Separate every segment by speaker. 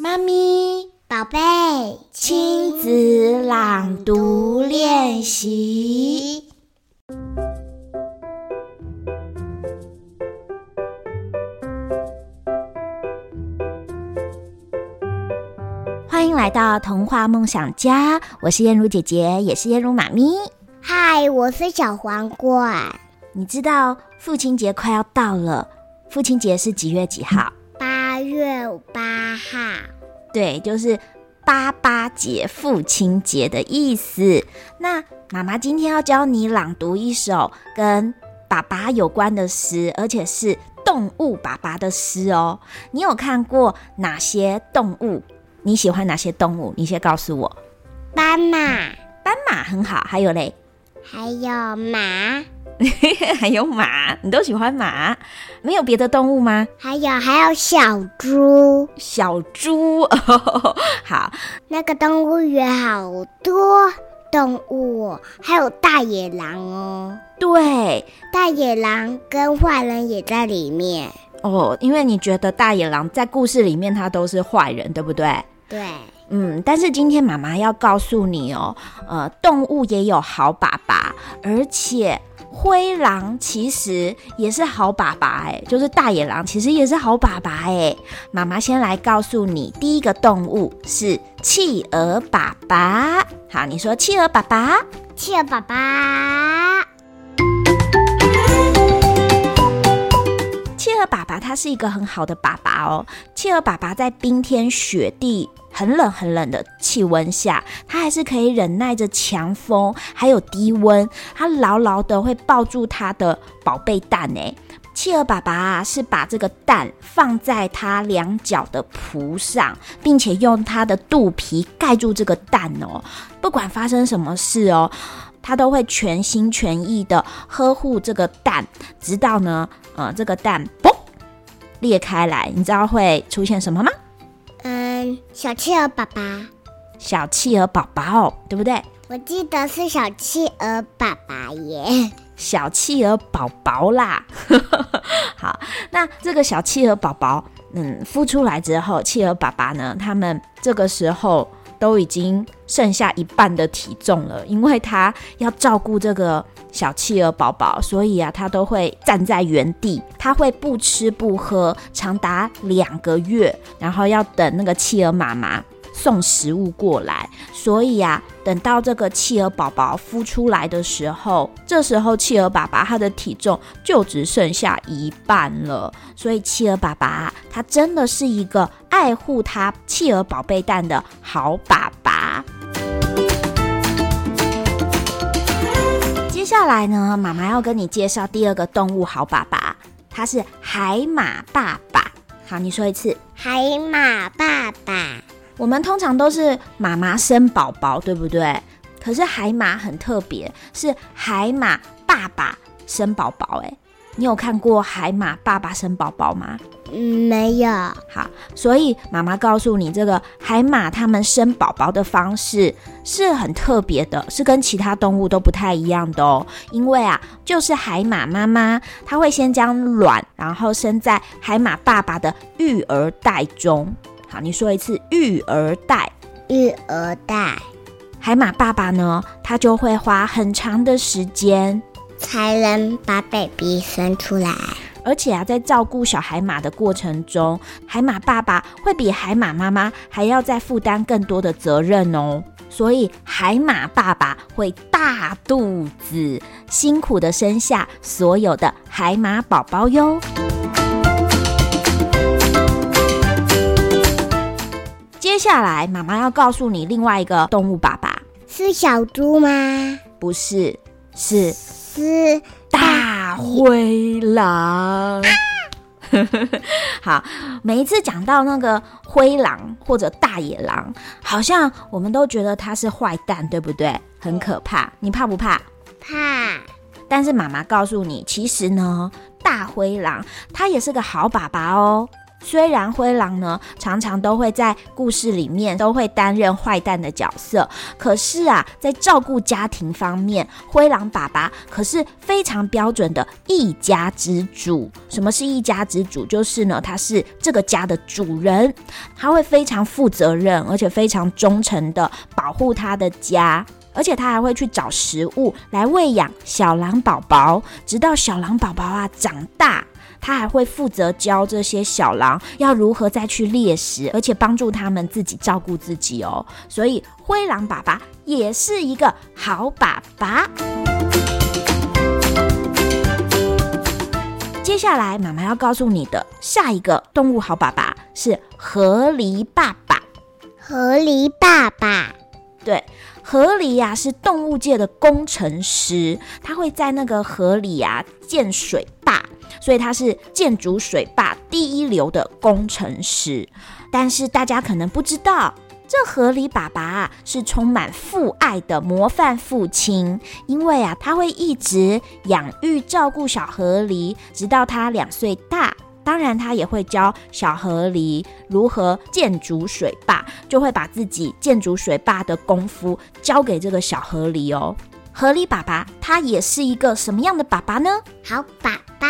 Speaker 1: 妈咪，
Speaker 2: 宝贝，
Speaker 1: 亲子朗读练习。欢迎来到童话梦想家，我是燕如姐姐，也是燕如妈咪。
Speaker 2: 嗨，我是小皇冠。
Speaker 1: 你知道父亲节快要到了，父亲节是几月几号？
Speaker 2: 八月八号。
Speaker 1: 对，就是八八节，父亲节的意思。那妈妈今天要教你朗读一首跟爸爸有关的诗，而且是动物爸爸的诗哦。你有看过哪些动物？你喜欢哪些动物？你先告诉我。
Speaker 2: 斑马，
Speaker 1: 斑马很好。还有嘞？
Speaker 2: 还有马。
Speaker 1: 还有马，你都喜欢马？没有别的动物吗？
Speaker 2: 还有还有小猪，
Speaker 1: 小猪哦，好。
Speaker 2: 那个动物园好多动物，还有大野狼哦。
Speaker 1: 对，
Speaker 2: 大野狼跟坏人也在里面
Speaker 1: 哦。因为你觉得大野狼在故事里面他都是坏人，对不对？
Speaker 2: 对。
Speaker 1: 嗯，但是今天妈妈要告诉你哦，呃，动物也有好爸爸，而且。灰狼其实也是好爸爸哎，就是大野狼其实也是好爸爸哎。妈妈先来告诉你，第一个动物是企鹅爸爸。好，你说企鹅爸爸，
Speaker 2: 企鹅爸爸，
Speaker 1: 鹅爸爸他是一个很好的爸爸哦。企鹅爸爸在冰天雪地，很冷很冷的气温下，他还是可以忍耐着强风，还有低温，他牢牢的会抱住他的宝贝蛋诶。企鹅爸爸啊，是把这个蛋放在他两脚的蹼上，并且用他的肚皮盖住这个蛋哦。不管发生什么事哦，他都会全心全意的呵护这个蛋，直到呢，呃，这个蛋嘣裂开来，你知道会出现什么吗？
Speaker 2: 嗯小企鹅爸爸，
Speaker 1: 小企鹅宝宝，对不对？
Speaker 2: 我记得是小企鹅爸爸耶，
Speaker 1: 小企鹅宝宝啦。好，那这个小企鹅宝宝，嗯，孵出来之后，企鹅爸爸呢，他们这个时候都已经剩下一半的体重了，因为他要照顾这个小企鹅宝宝，所以啊，他都会站在原地，他会不吃不喝长达两个月，然后要等那个企鹅妈妈送食物过来。所以啊，等到这个企鹅宝宝孵出来的时候，这时候企鹅爸爸他的体重就只剩下一半了。所以企鹅爸爸他真的是一个爱护他企鹅宝贝蛋的好爸爸。接下来呢，妈妈要跟你介绍第二个动物好爸爸，他是海马爸爸。好，你说一次，
Speaker 2: 海马爸爸。
Speaker 1: 我们通常都是妈妈生宝宝，对不对？可是海马很特别，是海马爸爸生宝宝。哎，你有看过海马爸爸生宝宝吗？
Speaker 2: 嗯，没有。
Speaker 1: 好，所以妈妈告诉你，这个海马他们生宝宝的方式是很特别的，是跟其他动物都不太一样的哦。因为啊，就是海马妈妈，她会先将卵，然后生在海马爸爸的育儿袋中。好，你说一次，育儿袋。
Speaker 2: 育儿袋。
Speaker 1: 海马爸爸呢，他就会花很长的时间
Speaker 2: 才能把 baby 生出来。
Speaker 1: 而且啊，在照顾小海马的过程中，海马爸爸会比海马妈妈还要再负担更多的责任哦。所以，海马爸爸会大肚子，辛苦的生下所有的海马宝宝哟。接下来，妈妈要告诉你另外一个动物爸爸，
Speaker 2: 是小猪吗？
Speaker 1: 不是，是
Speaker 2: 是。
Speaker 1: 大灰狼，好，每一次讲到那个灰狼或者大野狼，好像我们都觉得他是坏蛋，对不对？很可怕，你怕不怕？
Speaker 2: 怕。
Speaker 1: 但是妈妈告诉你，其实呢，大灰狼它也是个好爸爸哦。虽然灰狼呢，常常都会在故事里面都会担任坏蛋的角色，可是啊，在照顾家庭方面，灰狼爸爸可是非常标准的一家之主。什么是一家之主？就是呢，他是这个家的主人，他会非常负责任，而且非常忠诚的保护他的家，而且他还会去找食物来喂养小狼宝宝，直到小狼宝宝啊长大。他还会负责教这些小狼要如何再去猎食，而且帮助他们自己照顾自己哦。所以灰狼爸爸也是一个好爸爸。接下来妈妈要告诉你的下一个动物好爸爸是河狸爸爸。
Speaker 2: 河狸爸爸，
Speaker 1: 对，河狸呀是动物界的工程师，他会在那个河里呀建水坝。所以他是建筑水坝第一流的工程师，但是大家可能不知道，这河狸爸爸是充满父爱的模范父亲，因为啊，他会一直养育照顾小河狸，直到他两岁大。当然，他也会教小河狸如何建筑水坝，就会把自己建筑水坝的功夫交给这个小河狸哦。河狸爸爸他也是一个什么样的爸爸呢？
Speaker 2: 好爸爸。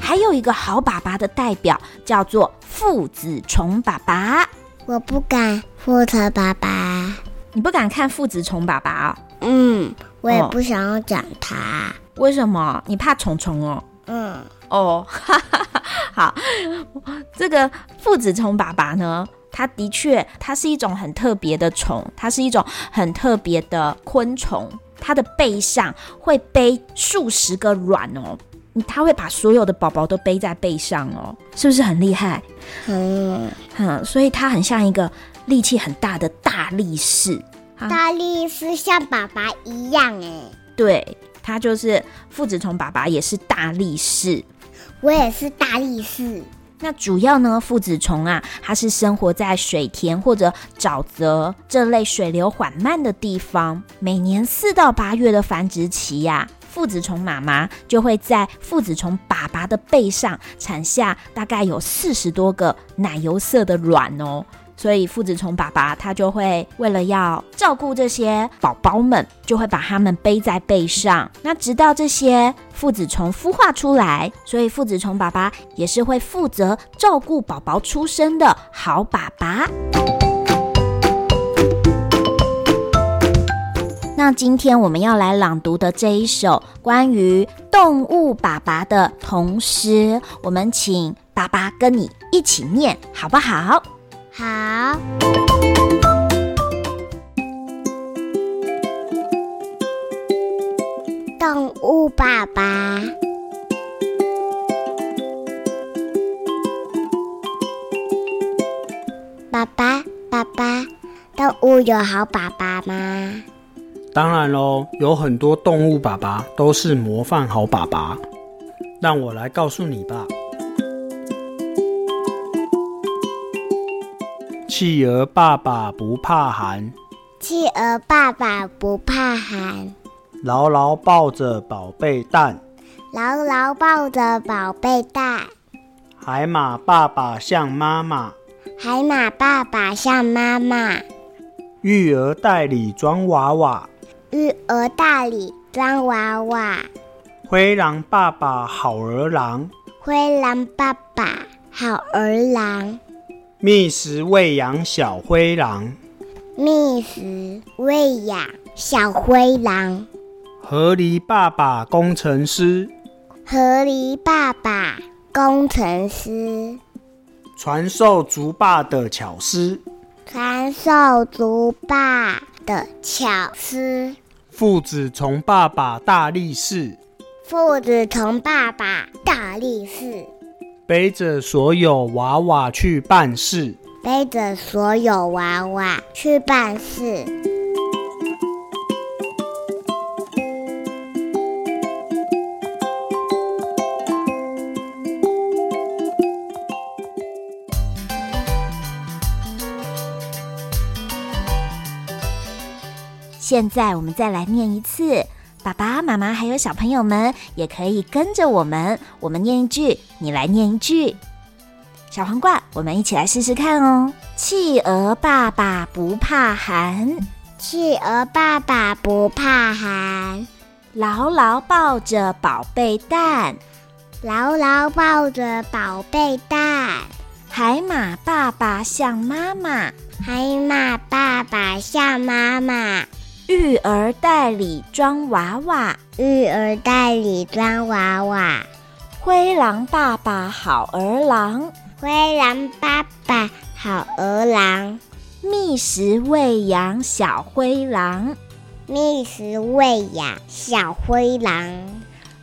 Speaker 1: 还有一个好爸爸的代表叫做父子虫爸爸。
Speaker 2: 我不敢父子爸爸，
Speaker 1: 你不敢看父子虫爸爸哦？
Speaker 2: 嗯，我也不想要讲他。
Speaker 1: 为什么？你怕虫虫哦？
Speaker 2: 嗯。
Speaker 1: 哦，哈哈哈。好，这个父子虫爸爸呢？它的确，它是一种很特别的虫，它是一种很特别的昆虫。它的背上会背数十个卵哦，它会把所有的宝宝都背在背上哦，是不是很厉害？
Speaker 2: 嗯，
Speaker 1: 嗯，所以它很像一个力气很大的大力士。
Speaker 2: 大力士像爸爸一样哎，
Speaker 1: 对，它就是父子虫爸爸，也是大力士。
Speaker 2: 我也是大力士。
Speaker 1: 那主要呢，父子虫啊，它是生活在水田或者沼泽这类水流缓慢的地方。每年四到八月的繁殖期呀、啊，父子虫妈妈就会在父子虫爸爸的背上产下大概有四十多个奶油色的卵哦。所以父子虫爸爸他就会为了要照顾这些宝宝们，就会把他们背在背上。那直到这些父子虫孵化出来，所以父子虫爸爸也是会负责照顾宝宝出生的好爸爸。那今天我们要来朗读的这一首关于动物爸爸的童诗，我们请爸爸跟你一起念，好不好？
Speaker 2: 好，动物爸爸，爸爸，爸爸，动物有好爸爸吗？
Speaker 3: 当然喽，有很多动物爸爸都是模范好爸爸。让我来告诉你吧。企鹅爸爸不怕寒，
Speaker 2: 企鹅爸爸不怕寒，
Speaker 3: 牢牢抱着宝贝蛋，
Speaker 2: 牢牢抱着宝贝蛋。
Speaker 3: 海马爸爸像妈妈，
Speaker 2: 海马爸爸像妈妈。
Speaker 3: 育儿袋里装娃娃，
Speaker 2: 育儿袋里装娃娃。
Speaker 3: 灰狼爸爸好儿郎，
Speaker 2: 灰狼爸爸好儿郎。
Speaker 3: 觅食喂养小灰狼，
Speaker 2: 觅食喂养小灰狼。
Speaker 3: 河狸爸爸工程师，
Speaker 2: 河狸爸爸工程师。
Speaker 3: 传授竹爸的巧思，
Speaker 2: 传授竹爸的巧思。
Speaker 3: 父子从爸爸大力士，
Speaker 2: 父子从爸爸大力士。
Speaker 3: 背着所有娃娃去办事，
Speaker 2: 背着所有娃娃去办事。
Speaker 1: 现在我们再来念一次爸爸妈妈还有小朋友们也可以跟着我们，我们念一句，你来念一句。小黄瓜，我们一起来试试看哦。企鹅爸爸不怕寒，
Speaker 2: 企鹅爸爸不怕寒，
Speaker 1: 牢牢抱着宝贝蛋，
Speaker 2: 牢牢抱着宝贝蛋。
Speaker 1: 海马爸爸像妈妈，
Speaker 2: 海马爸爸像妈妈。
Speaker 1: 育儿袋里装娃娃，
Speaker 2: 育儿袋里装娃娃。
Speaker 1: 灰狼爸爸好儿郎，
Speaker 2: 灰狼爸爸好儿郎。
Speaker 1: 觅食喂养小灰狼，
Speaker 2: 觅食喂养小灰狼。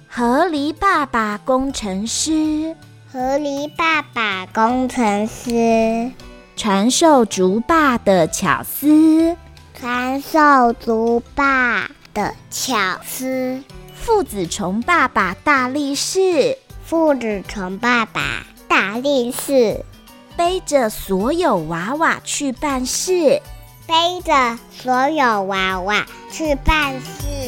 Speaker 1: 河狸爸爸工程师，
Speaker 2: 河狸爸爸工程师。
Speaker 1: 传授竹爸的巧思。
Speaker 2: 传授族爸的巧思，
Speaker 1: 父子虫爸爸大力士，
Speaker 2: 父子虫爸爸大力士，
Speaker 1: 背着所有娃娃去办事，
Speaker 2: 背着所有娃娃去办事。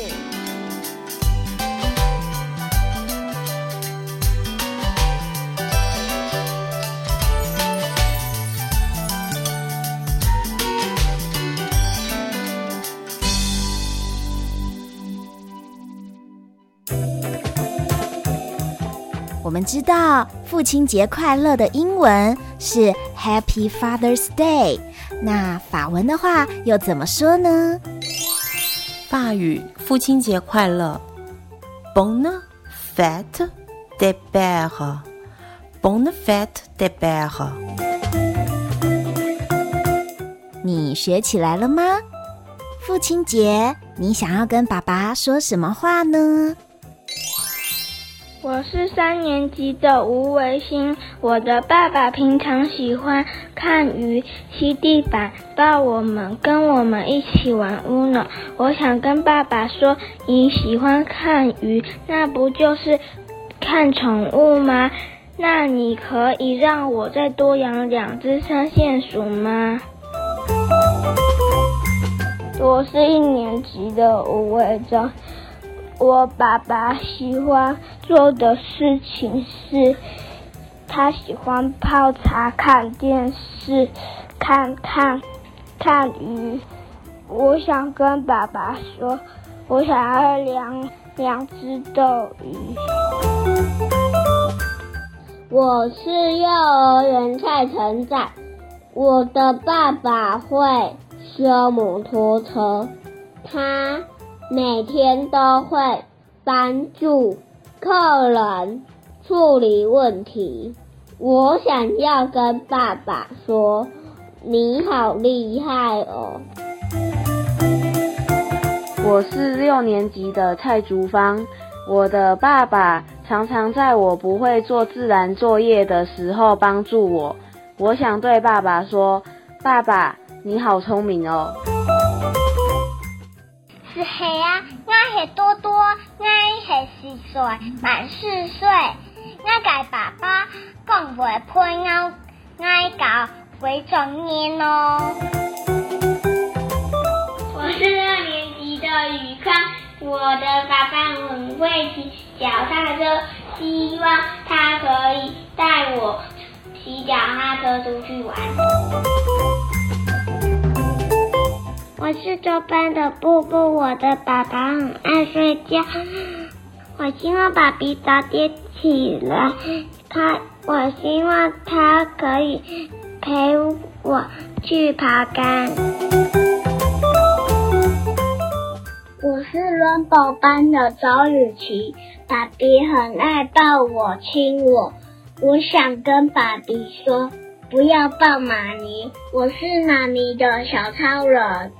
Speaker 1: 们知道父亲节快乐的英文是 Happy Father's Day，那法文的话又怎么说呢？
Speaker 4: 法语父亲节快乐，Bonne fête des pères，Bonne fête des pères。
Speaker 1: 你学起来了吗？父亲节，你想要跟爸爸说什么话呢？
Speaker 5: 我是三年级的吴维新，我的爸爸平常喜欢看鱼、吸地板、抱我们、跟我们一起玩屋呢。我想跟爸爸说，你喜欢看鱼，那不就是看宠物吗？那你可以让我再多养两只三线鼠吗？我是一年级的吴伟章。我爸爸喜欢做的事情是，他喜欢泡茶、看电视、看看看鱼。我想跟爸爸说，我想要养两只斗鱼。
Speaker 6: 我是幼儿园蔡成在，我的爸爸会修摩托车，他。每天都会帮助客人处理问题。我想要跟爸爸说：“你好厉害哦！”
Speaker 7: 我是六年级的蔡竹芳，我的爸爸常常在我不会做自然作业的时候帮助我。我想对爸爸说：“爸爸，你好聪明哦！”
Speaker 2: 是黑啊，我是多多，我是四岁，满四岁。我跟爸爸讲话配偶，我搞会中年哦。
Speaker 5: 我是二年级的宇康，我的爸爸很会骑脚踏车，希望他可以带我骑脚踏车出去玩。
Speaker 2: 我是周班的布布，我的爸爸很爱睡觉，我希望爸比早点起来，他，我希望他可以陪我去爬杆。我是伦宝班的周雨琪，爸比很爱抱我亲我，我想跟爸比说，不要抱妈咪，我是妈咪的小超人。